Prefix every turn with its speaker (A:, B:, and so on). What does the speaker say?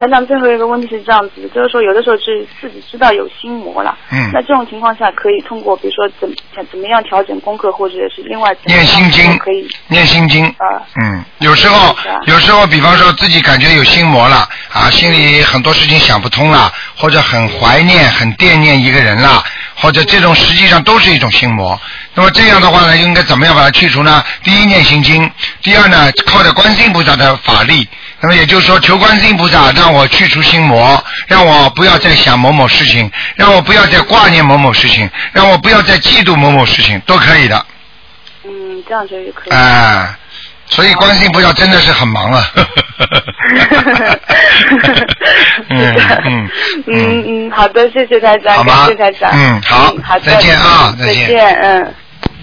A: 台长，最后一个问题是这样子的，就是说有的时候是自己知道有心魔了，
B: 嗯
A: 那这种情况下可以通过比如说怎怎怎么样调整功课，或者是另外
B: 念心经
A: 可以
B: 念心经。
A: 啊
B: 嗯，有时候
A: 啊
B: 有时候，比方说自己感觉有心魔了啊，心里很多事情想不通了，或者很怀念、很惦念一个人了，或者这种实际上都是一种心魔。那么这样的话呢，应该怎么样把它去除呢？第一，念心经；第二呢，靠着观世音菩萨的法力。那么也就是说，求观世音菩萨让我去除心魔，让我不要再想某某事情，让我不要再挂念某某事情，让我不要再嫉妒某某事情，都可以的。
A: 嗯，这样就可以。
B: 哎，所以观世音菩萨真的是很忙啊。嗯嗯
A: 嗯嗯，好的，谢谢台长，
B: 好吗
A: 感谢台长。
B: 嗯好
A: 好的，
B: 再见啊再
A: 见，嗯。